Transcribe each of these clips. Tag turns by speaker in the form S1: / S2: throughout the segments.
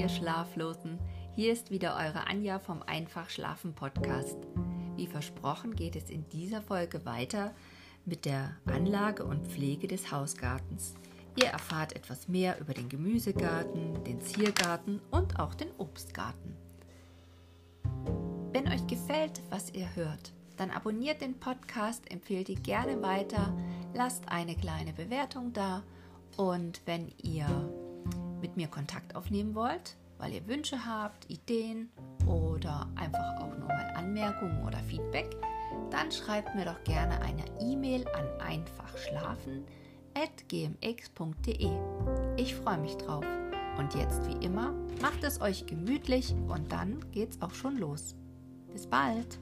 S1: ihr Schlaflosen. Hier ist wieder eure Anja vom Einfach Schlafen Podcast. Wie versprochen geht es in dieser Folge weiter mit der Anlage und Pflege des Hausgartens. Ihr erfahrt etwas mehr über den Gemüsegarten, den Ziergarten und auch den Obstgarten. Wenn euch gefällt, was ihr hört, dann abonniert den Podcast, empfehlt ihn gerne weiter, lasst eine kleine Bewertung da und wenn ihr mit mir Kontakt aufnehmen wollt, weil ihr Wünsche habt, Ideen oder einfach auch nur mal Anmerkungen oder Feedback, dann schreibt mir doch gerne eine E-Mail an einfachschlafen.gmx.de. Ich freue mich drauf. Und jetzt wie immer, macht es euch gemütlich und dann geht's auch schon los. Bis bald!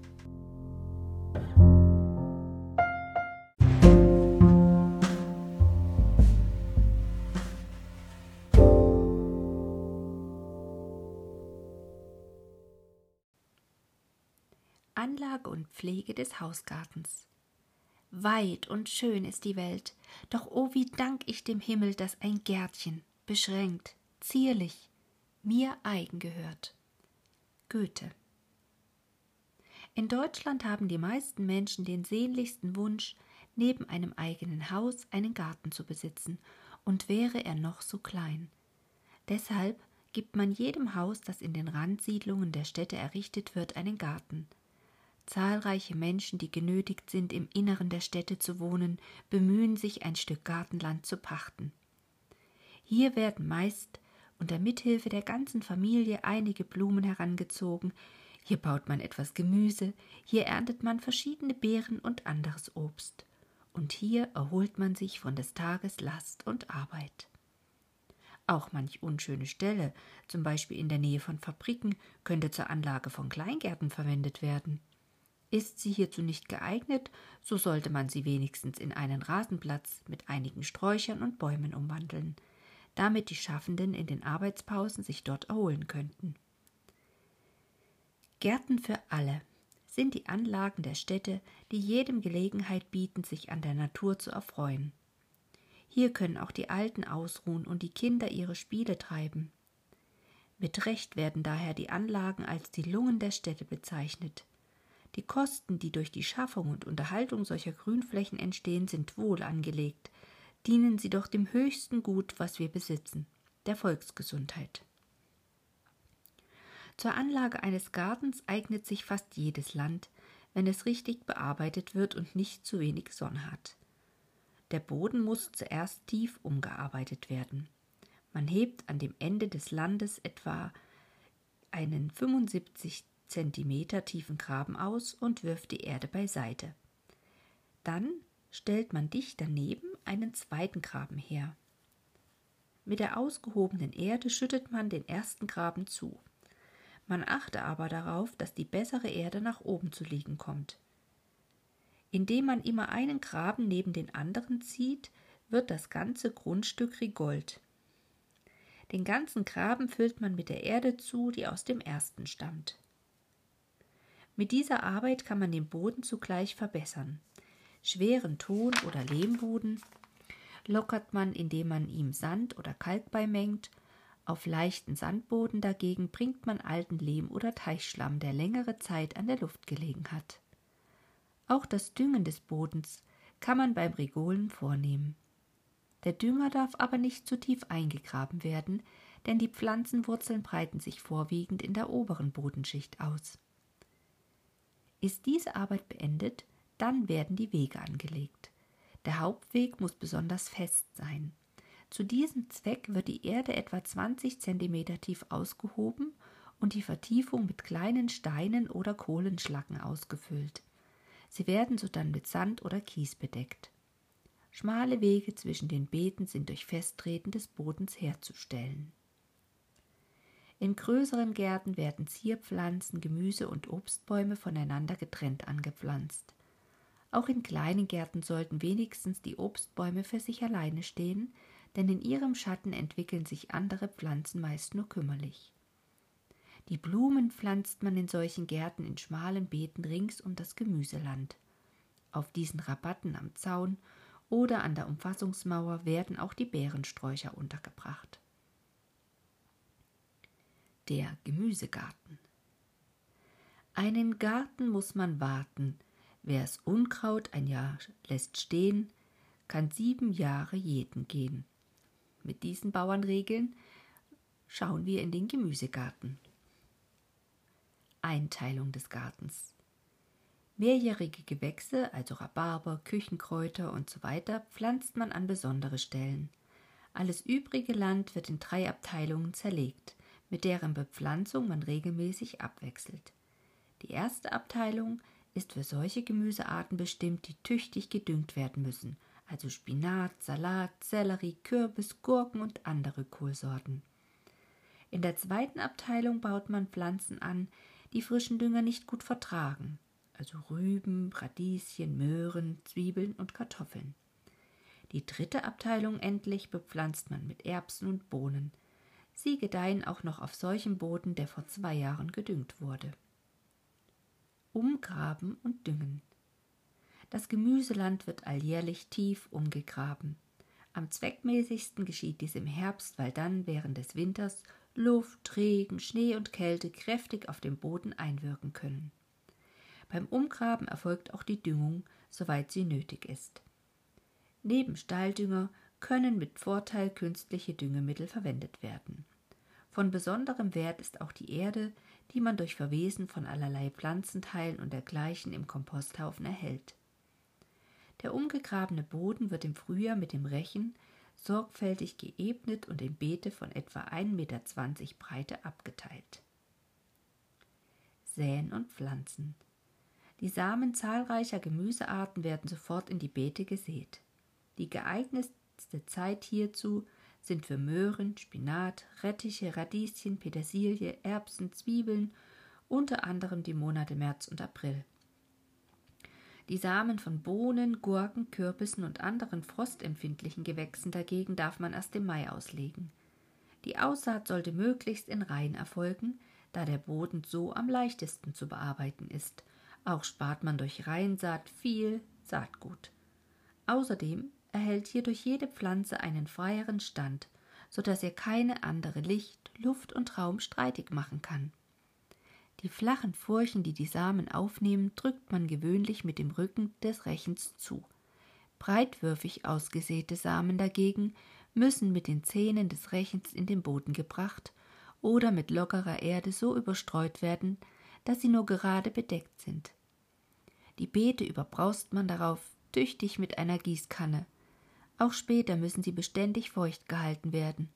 S1: Anlage und Pflege des Hausgartens. Weit und schön ist die Welt, doch oh wie dank ich dem Himmel, dass ein Gärtchen, beschränkt, zierlich, mir eigen gehört. Goethe In Deutschland haben die meisten Menschen den sehnlichsten Wunsch, neben einem eigenen Haus einen Garten zu besitzen, und wäre er noch so klein. Deshalb gibt man jedem Haus, das in den Randsiedlungen der Städte errichtet wird, einen Garten – Zahlreiche Menschen, die genötigt sind, im Inneren der Städte zu wohnen, bemühen sich, ein Stück Gartenland zu pachten. Hier werden meist unter Mithilfe der ganzen Familie einige Blumen herangezogen, hier baut man etwas Gemüse, hier erntet man verschiedene Beeren und anderes Obst, und hier erholt man sich von des Tages Last und Arbeit. Auch manch unschöne Stelle, zum Beispiel in der Nähe von Fabriken, könnte zur Anlage von Kleingärten verwendet werden. Ist sie hierzu nicht geeignet, so sollte man sie wenigstens in einen Rasenplatz mit einigen Sträuchern und Bäumen umwandeln, damit die Schaffenden in den Arbeitspausen sich dort erholen könnten. Gärten für alle sind die Anlagen der Städte, die jedem Gelegenheit bieten, sich an der Natur zu erfreuen. Hier können auch die Alten ausruhen und die Kinder ihre Spiele treiben. Mit Recht werden daher die Anlagen als die Lungen der Städte bezeichnet. Die Kosten, die durch die Schaffung und Unterhaltung solcher Grünflächen entstehen, sind wohl angelegt, dienen sie doch dem höchsten Gut, was wir besitzen, der Volksgesundheit. Zur Anlage eines Gartens eignet sich fast jedes Land, wenn es richtig bearbeitet wird und nicht zu wenig Sonne hat. Der Boden muss zuerst tief umgearbeitet werden. Man hebt an dem Ende des Landes etwa einen 75 Zentimeter tiefen Graben aus und wirft die Erde beiseite. Dann stellt man dicht daneben einen zweiten Graben her. Mit der ausgehobenen Erde schüttet man den ersten Graben zu. Man achte aber darauf, dass die bessere Erde nach oben zu liegen kommt. Indem man immer einen Graben neben den anderen zieht, wird das ganze Grundstück rigold. Den ganzen Graben füllt man mit der Erde zu, die aus dem ersten stammt. Mit dieser Arbeit kann man den Boden zugleich verbessern. Schweren Ton- oder Lehmboden lockert man, indem man ihm Sand oder Kalk beimengt. Auf leichten Sandboden dagegen bringt man alten Lehm oder Teichschlamm, der längere Zeit an der Luft gelegen hat. Auch das Düngen des Bodens kann man beim Rigolen vornehmen. Der Dünger darf aber nicht zu tief eingegraben werden, denn die Pflanzenwurzeln breiten sich vorwiegend in der oberen Bodenschicht aus. Ist diese Arbeit beendet, dann werden die Wege angelegt. Der Hauptweg muss besonders fest sein. Zu diesem Zweck wird die Erde etwa 20 cm tief ausgehoben und die Vertiefung mit kleinen Steinen oder Kohlenschlacken ausgefüllt. Sie werden sodann mit Sand oder Kies bedeckt. Schmale Wege zwischen den Beeten sind durch Festtreten des Bodens herzustellen. In größeren Gärten werden Zierpflanzen, Gemüse und Obstbäume voneinander getrennt angepflanzt. Auch in kleinen Gärten sollten wenigstens die Obstbäume für sich alleine stehen, denn in ihrem Schatten entwickeln sich andere Pflanzen meist nur kümmerlich. Die Blumen pflanzt man in solchen Gärten in schmalen Beeten rings um das Gemüseland. Auf diesen Rabatten am Zaun oder an der Umfassungsmauer werden auch die Beerensträucher untergebracht. Der Gemüsegarten. Einen Garten muss man warten. Wer es Unkraut ein Jahr lässt stehen, kann sieben Jahre jeden gehen. Mit diesen Bauernregeln schauen wir in den Gemüsegarten. Einteilung des Gartens. Mehrjährige Gewächse, also Rhabarber, Küchenkräuter usw., so pflanzt man an besondere Stellen. Alles übrige Land wird in drei Abteilungen zerlegt, mit deren Bepflanzung man regelmäßig abwechselt. Die erste Abteilung ist für solche Gemüsearten bestimmt, die tüchtig gedüngt werden müssen, also Spinat, Salat, Sellerie, Kürbis, Gurken und andere Kohlsorten. In der zweiten Abteilung baut man Pflanzen an, die frischen Dünger nicht gut vertragen, also Rüben, Radieschen, Möhren, Zwiebeln und Kartoffeln. Die dritte Abteilung endlich bepflanzt man mit Erbsen und Bohnen. Sie gedeihen auch noch auf solchem Boden, der vor zwei Jahren gedüngt wurde. Umgraben und Düngen. Das Gemüseland wird alljährlich tief umgegraben. Am zweckmäßigsten geschieht dies im Herbst, weil dann während des Winters Luft, Regen, Schnee und Kälte kräftig auf den Boden einwirken können. Beim Umgraben erfolgt auch die Düngung, soweit sie nötig ist. Neben Stalldünger können mit Vorteil künstliche Düngemittel verwendet werden. Von besonderem Wert ist auch die Erde, die man durch Verwesen von allerlei Pflanzenteilen und dergleichen im Komposthaufen erhält. Der umgegrabene Boden wird im Frühjahr mit dem Rechen sorgfältig geebnet und in Beete von etwa 1,20 Meter Breite abgeteilt. Säen und Pflanzen. Die Samen zahlreicher Gemüsearten werden sofort in die Beete gesät. Die geeignetste Zeit hierzu sind für Möhren, Spinat, Rettiche, Radieschen, Petersilie, Erbsen, Zwiebeln, unter anderem die Monate März und April. Die Samen von Bohnen, Gurken, Kürbissen und anderen frostempfindlichen Gewächsen dagegen darf man erst im Mai auslegen. Die Aussaat sollte möglichst in Reihen erfolgen, da der Boden so am leichtesten zu bearbeiten ist auch spart man durch Reihensaat viel Saatgut. Außerdem erhält hierdurch jede Pflanze einen freieren Stand, so dass er keine andere Licht, Luft und Raum streitig machen kann. Die flachen Furchen, die die Samen aufnehmen, drückt man gewöhnlich mit dem Rücken des Rechens zu. Breitwürfig ausgesäte Samen dagegen müssen mit den Zähnen des Rechens in den Boden gebracht oder mit lockerer Erde so überstreut werden, dass sie nur gerade bedeckt sind. Die Beete überbraust man darauf tüchtig mit einer Gießkanne. Auch später müssen sie beständig feucht gehalten werden.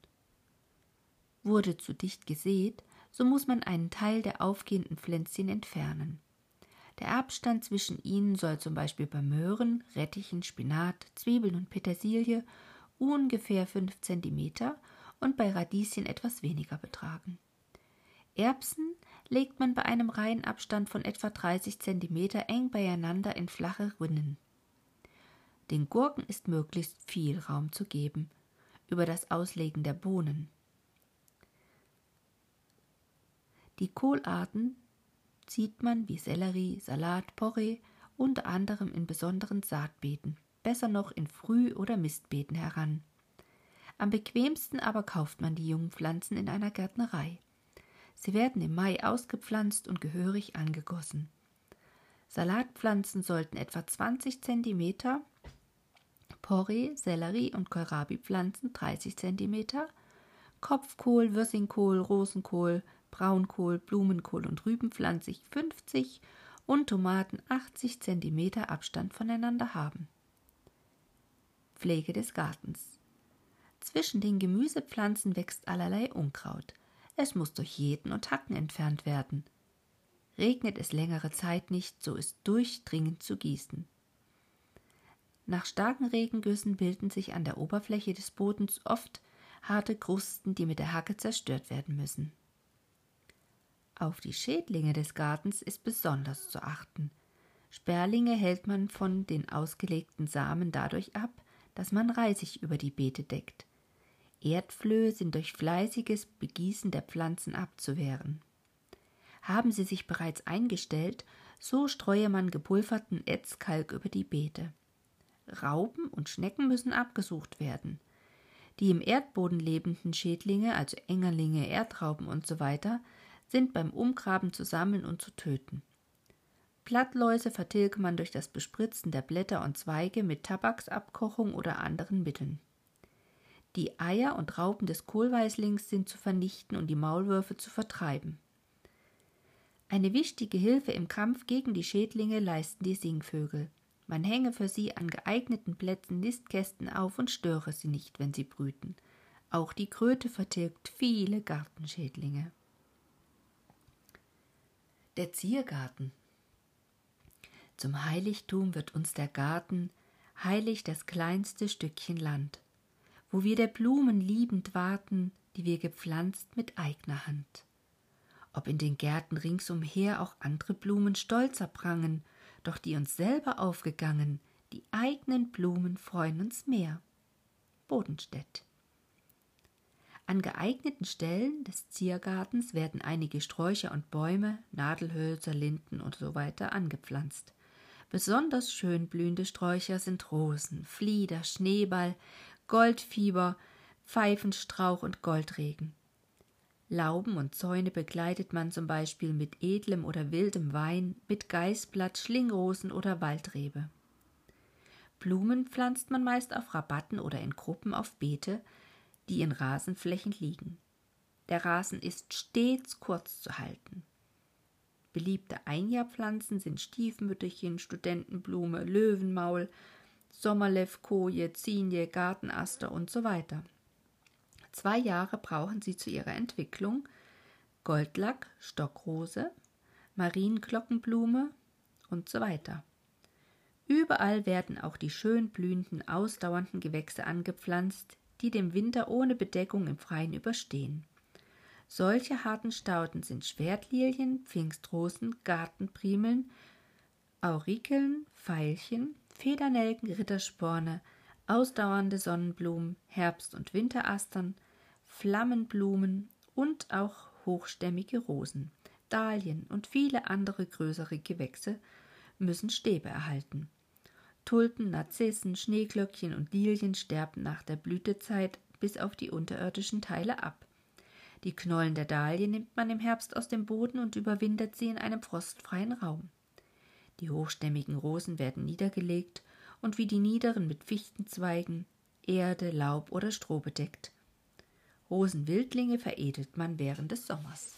S1: Wurde zu dicht gesät, so muss man einen Teil der aufgehenden Pflänzchen entfernen. Der Abstand zwischen ihnen soll zum Beispiel bei Möhren, Rettichen, Spinat, Zwiebeln und Petersilie ungefähr fünf Zentimeter und bei Radieschen etwas weniger betragen. Erbsen legt man bei einem Reihenabstand von etwa 30 cm eng beieinander in flache Rinnen. Den Gurken ist möglichst viel Raum zu geben, über das Auslegen der Bohnen. Die Kohlarten zieht man wie Sellerie, Salat, Porree unter anderem in besonderen Saatbeeten, besser noch in Früh- oder Mistbeeten heran. Am bequemsten aber kauft man die jungen Pflanzen in einer Gärtnerei. Sie werden im Mai ausgepflanzt und gehörig angegossen. Salatpflanzen sollten etwa 20 cm, Porree, Sellerie und Kohlrabi-Pflanzen 30 cm, Kopfkohl, Würsingkohl, Rosenkohl, Braunkohl, Blumenkohl und Rübenpflanzig 50 und Tomaten 80 cm Abstand voneinander haben. Pflege des Gartens. Zwischen den Gemüsepflanzen wächst allerlei Unkraut. Es muss durch jeden und Hacken entfernt werden. Regnet es längere Zeit nicht, so ist durchdringend zu gießen. Nach starken Regengüssen bilden sich an der Oberfläche des Bodens oft harte Krusten, die mit der Hacke zerstört werden müssen. Auf die Schädlinge des Gartens ist besonders zu achten. Sperlinge hält man von den ausgelegten Samen dadurch ab, dass man Reisig über die Beete deckt. Erdflöhe sind durch fleißiges Begießen der Pflanzen abzuwehren. Haben sie sich bereits eingestellt, so streue man gepulverten Ätzkalk über die Beete. Raupen und Schnecken müssen abgesucht werden. Die im Erdboden lebenden Schädlinge, also Engerlinge, Erdrauben usw., so sind beim Umgraben zu sammeln und zu töten. Blattläuse vertilgt man durch das Bespritzen der Blätter und Zweige mit Tabaksabkochung oder anderen Mitteln. Die Eier und Raupen des Kohlweißlings sind zu vernichten und die Maulwürfe zu vertreiben. Eine wichtige Hilfe im Kampf gegen die Schädlinge leisten die Singvögel. Man hänge für sie an geeigneten Plätzen Nistkästen auf und störe sie nicht, wenn sie brüten. Auch die Kröte vertilgt viele Gartenschädlinge. Der Ziergarten zum Heiligtum wird uns der Garten, heilig das kleinste Stückchen Land, wo wir der Blumen liebend warten, die wir gepflanzt mit eigner Hand. Ob in den Gärten ringsumher auch andere Blumen stolzer prangen, doch die uns selber aufgegangen, die eignen Blumen freuen uns mehr. Bodenstedt. An geeigneten Stellen des Ziergartens werden einige Sträucher und Bäume, Nadelhölzer, Linden und so angepflanzt. Besonders schön blühende Sträucher sind Rosen, Flieder, Schneeball, Goldfieber, Pfeifenstrauch und Goldregen. Lauben und Zäune begleitet man zum Beispiel mit edlem oder wildem Wein, mit Geißblatt, Schlingrosen oder Waldrebe. Blumen pflanzt man meist auf Rabatten oder in Gruppen auf Beete, die in Rasenflächen liegen. Der Rasen ist stets kurz zu halten. Beliebte Einjahrpflanzen sind Stiefmütterchen, Studentenblume, Löwenmaul, Sommerlevkoje, Zinie, Gartenaster und so weiter. Zwei Jahre brauchen sie zu ihrer Entwicklung. Goldlack, Stockrose, Marienglockenblume und so weiter. Überall werden auch die schön blühenden, ausdauernden Gewächse angepflanzt, die den Winter ohne Bedeckung im Freien überstehen. Solche harten Stauden sind Schwertlilien, Pfingstrosen, Gartenprimeln, Aurikeln, Veilchen, Federnelken, Rittersporne, ausdauernde Sonnenblumen, Herbst- und Winterastern, Flammenblumen und auch hochstämmige Rosen, Dahlien und viele andere größere Gewächse müssen Stäbe erhalten. Tulpen, Narzissen, Schneeglöckchen und Lilien sterben nach der Blütezeit bis auf die unterirdischen Teile ab. Die Knollen der Dahlie nimmt man im Herbst aus dem Boden und überwintert sie in einem frostfreien Raum. Die hochstämmigen Rosen werden niedergelegt und wie die niederen mit Fichtenzweigen, Erde, Laub oder Stroh bedeckt. Rosenwildlinge veredelt man während des Sommers.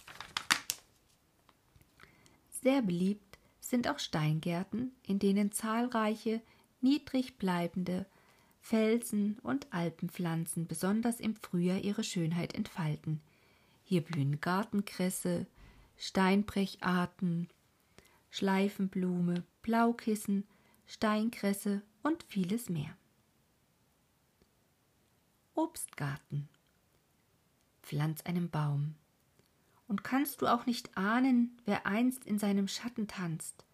S1: Sehr beliebt sind auch Steingärten, in denen zahlreiche niedrig bleibende Felsen und Alpenpflanzen besonders im Frühjahr ihre Schönheit entfalten – hier blühen Gartenkresse, Steinbrecharten, Schleifenblume, Blaukissen, Steinkresse und vieles mehr. Obstgarten. Pflanz einen Baum. Und kannst du auch nicht ahnen, wer einst in seinem Schatten tanzt?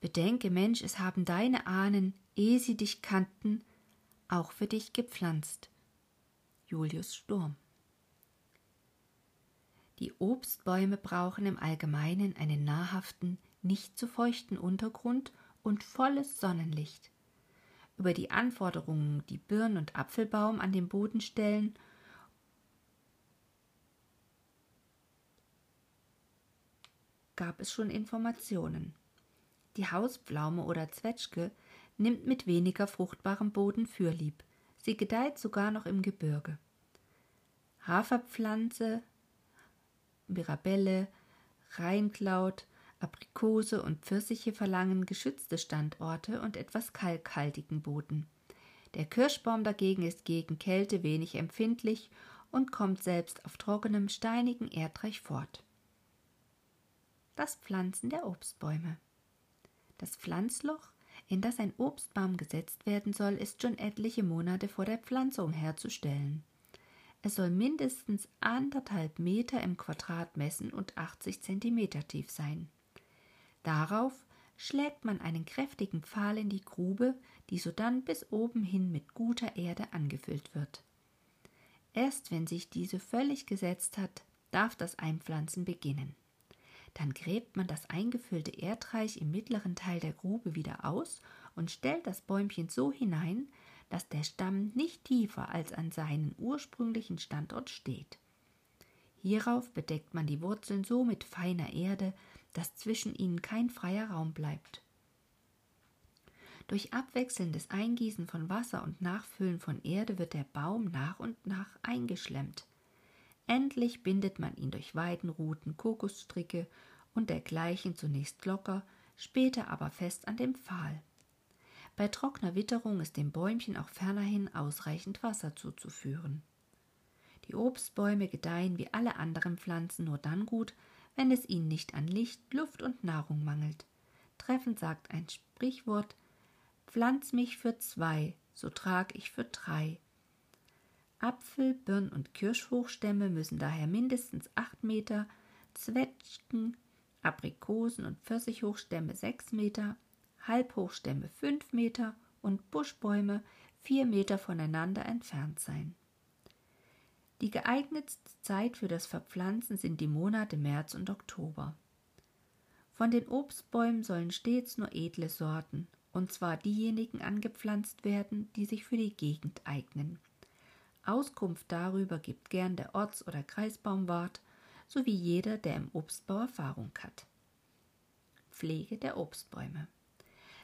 S1: Bedenke, Mensch, es haben deine Ahnen, ehe sie dich kannten, auch für dich gepflanzt. Julius Sturm die Obstbäume brauchen im Allgemeinen einen nahrhaften, nicht zu feuchten Untergrund und volles Sonnenlicht. Über die Anforderungen, die Birn- und Apfelbaum an den Boden stellen, gab es schon Informationen. Die Hauspflaume oder Zwetschge nimmt mit weniger fruchtbarem Boden Fürlieb. Sie gedeiht sogar noch im Gebirge. Haferpflanze, Mirabelle, Rheinkraut, Aprikose und Pfirsiche verlangen geschützte Standorte und etwas kalkhaltigen Boden. Der Kirschbaum dagegen ist gegen Kälte wenig empfindlich und kommt selbst auf trockenem, steinigen Erdreich fort. Das Pflanzen der Obstbäume. Das Pflanzloch, in das ein Obstbaum gesetzt werden soll, ist schon etliche Monate vor der Pflanzung herzustellen. Es soll mindestens anderthalb Meter im Quadrat messen und 80 Zentimeter tief sein. Darauf schlägt man einen kräftigen Pfahl in die Grube, die sodann bis oben hin mit guter Erde angefüllt wird. Erst wenn sich diese völlig gesetzt hat, darf das Einpflanzen beginnen. Dann gräbt man das eingefüllte Erdreich im mittleren Teil der Grube wieder aus und stellt das Bäumchen so hinein, dass der Stamm nicht tiefer als an seinen ursprünglichen Standort steht. Hierauf bedeckt man die Wurzeln so mit feiner Erde, dass zwischen ihnen kein freier Raum bleibt. Durch abwechselndes Eingießen von Wasser und Nachfüllen von Erde wird der Baum nach und nach eingeschlemmt. Endlich bindet man ihn durch Weidenruten, Kokosstricke und dergleichen zunächst locker, später aber fest an dem Pfahl. Bei trockener Witterung ist dem Bäumchen auch fernerhin ausreichend Wasser zuzuführen. Die Obstbäume gedeihen wie alle anderen Pflanzen nur dann gut, wenn es ihnen nicht an Licht, Luft und Nahrung mangelt. Treffend sagt ein Sprichwort Pflanz mich für zwei, so trag ich für drei. Apfel-, Birn- und Kirschhochstämme müssen daher mindestens acht Meter, Zwetschgen, Aprikosen- und Pfirsichhochstämme sechs Meter, Halbhochstämme fünf Meter und Buschbäume vier Meter voneinander entfernt sein. Die geeignetste Zeit für das Verpflanzen sind die Monate März und Oktober. Von den Obstbäumen sollen stets nur edle Sorten, und zwar diejenigen angepflanzt werden, die sich für die Gegend eignen. Auskunft darüber gibt gern der Orts- oder Kreisbaumwart sowie jeder, der im Obstbau Erfahrung hat. Pflege der Obstbäume.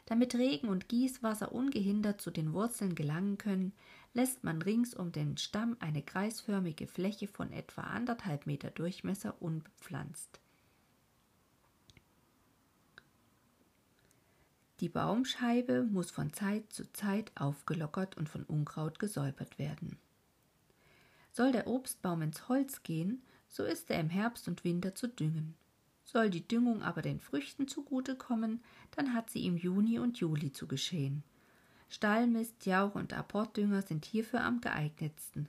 S1: Damit Regen und Gießwasser ungehindert zu den Wurzeln gelangen können, lässt man rings um den Stamm eine kreisförmige Fläche von etwa anderthalb Meter Durchmesser unbepflanzt. Die Baumscheibe muss von Zeit zu Zeit aufgelockert und von Unkraut gesäubert werden. Soll der Obstbaum ins Holz gehen, so ist er im Herbst und Winter zu düngen. Soll die Düngung aber den Früchten zugute kommen, dann hat sie im Juni und Juli zu geschehen. Stallmist, Jauch und Apportdünger sind hierfür am geeignetsten.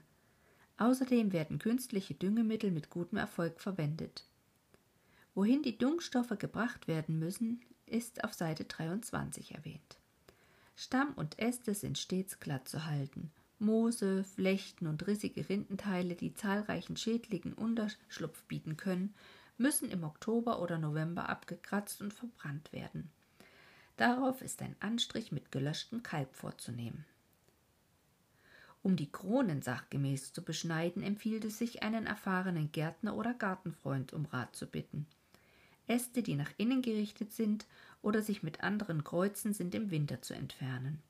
S1: Außerdem werden künstliche Düngemittel mit gutem Erfolg verwendet. Wohin die Düngstoffe gebracht werden müssen, ist auf Seite 23 erwähnt. Stamm und Äste sind stets glatt zu halten. Moose, Flechten und rissige Rindenteile, die zahlreichen Schädlingen Unterschlupf bieten können, müssen im Oktober oder November abgekratzt und verbrannt werden. Darauf ist ein Anstrich mit gelöschtem Kalk vorzunehmen. Um die Kronen sachgemäß zu beschneiden, empfiehlt es sich, einen erfahrenen Gärtner oder Gartenfreund um Rat zu bitten. Äste, die nach innen gerichtet sind oder sich mit anderen kreuzen, sind im Winter zu entfernen.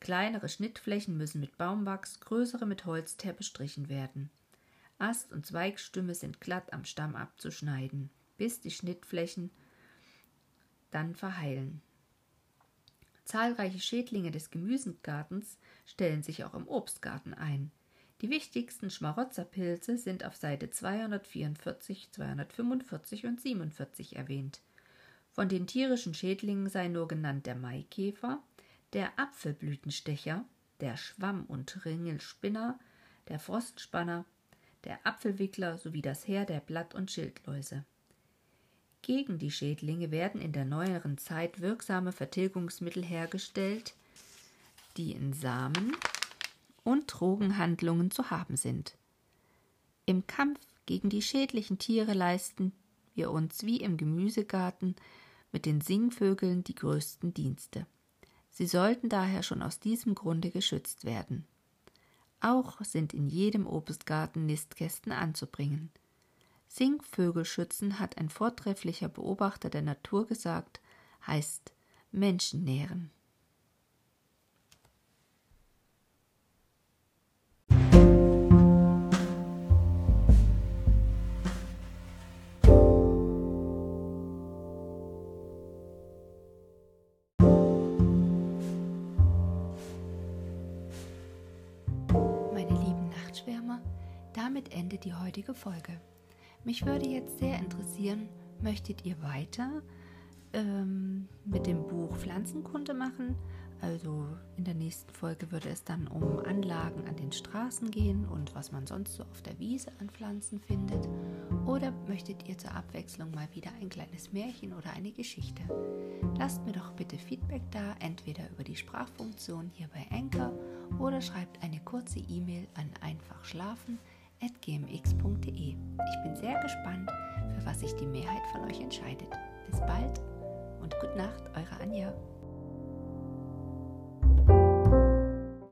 S1: Kleinere Schnittflächen müssen mit Baumwachs, größere mit Holzteer bestrichen werden. Ast- und Zweigstümme sind glatt am Stamm abzuschneiden, bis die Schnittflächen dann verheilen. Zahlreiche Schädlinge des Gemüsegartens stellen sich auch im Obstgarten ein. Die wichtigsten Schmarotzerpilze sind auf Seite 244, 245 und 47 erwähnt. Von den tierischen Schädlingen sei nur genannt der Maikäfer, der Apfelblütenstecher, der Schwamm- und Ringelspinner, der Frostspanner, der Apfelwickler sowie das Heer der Blatt- und Schildläuse. Gegen die Schädlinge werden in der neueren Zeit wirksame Vertilgungsmittel hergestellt, die in Samen, und Drogenhandlungen zu haben sind. Im Kampf gegen die schädlichen Tiere leisten wir uns wie im Gemüsegarten mit den Singvögeln die größten Dienste. Sie sollten daher schon aus diesem Grunde geschützt werden. Auch sind in jedem Obstgarten Nistkästen anzubringen. Singvögelschützen hat ein vortrefflicher Beobachter der Natur gesagt, heißt Menschen nähren. Damit endet die heutige Folge. Mich würde jetzt sehr interessieren, möchtet ihr weiter ähm, mit dem Buch Pflanzenkunde machen? Also in der nächsten Folge würde es dann um Anlagen an den Straßen gehen und was man sonst so auf der Wiese an Pflanzen findet. Oder möchtet ihr zur Abwechslung mal wieder ein kleines Märchen oder eine Geschichte? Lasst mir doch bitte Feedback da, entweder über die Sprachfunktion hier bei Anchor oder schreibt eine kurze E-Mail an einfachschlafen.gmx.de. Ich bin sehr gespannt, für was sich die Mehrheit von euch entscheidet. Bis bald und gute Nacht, eure Anja.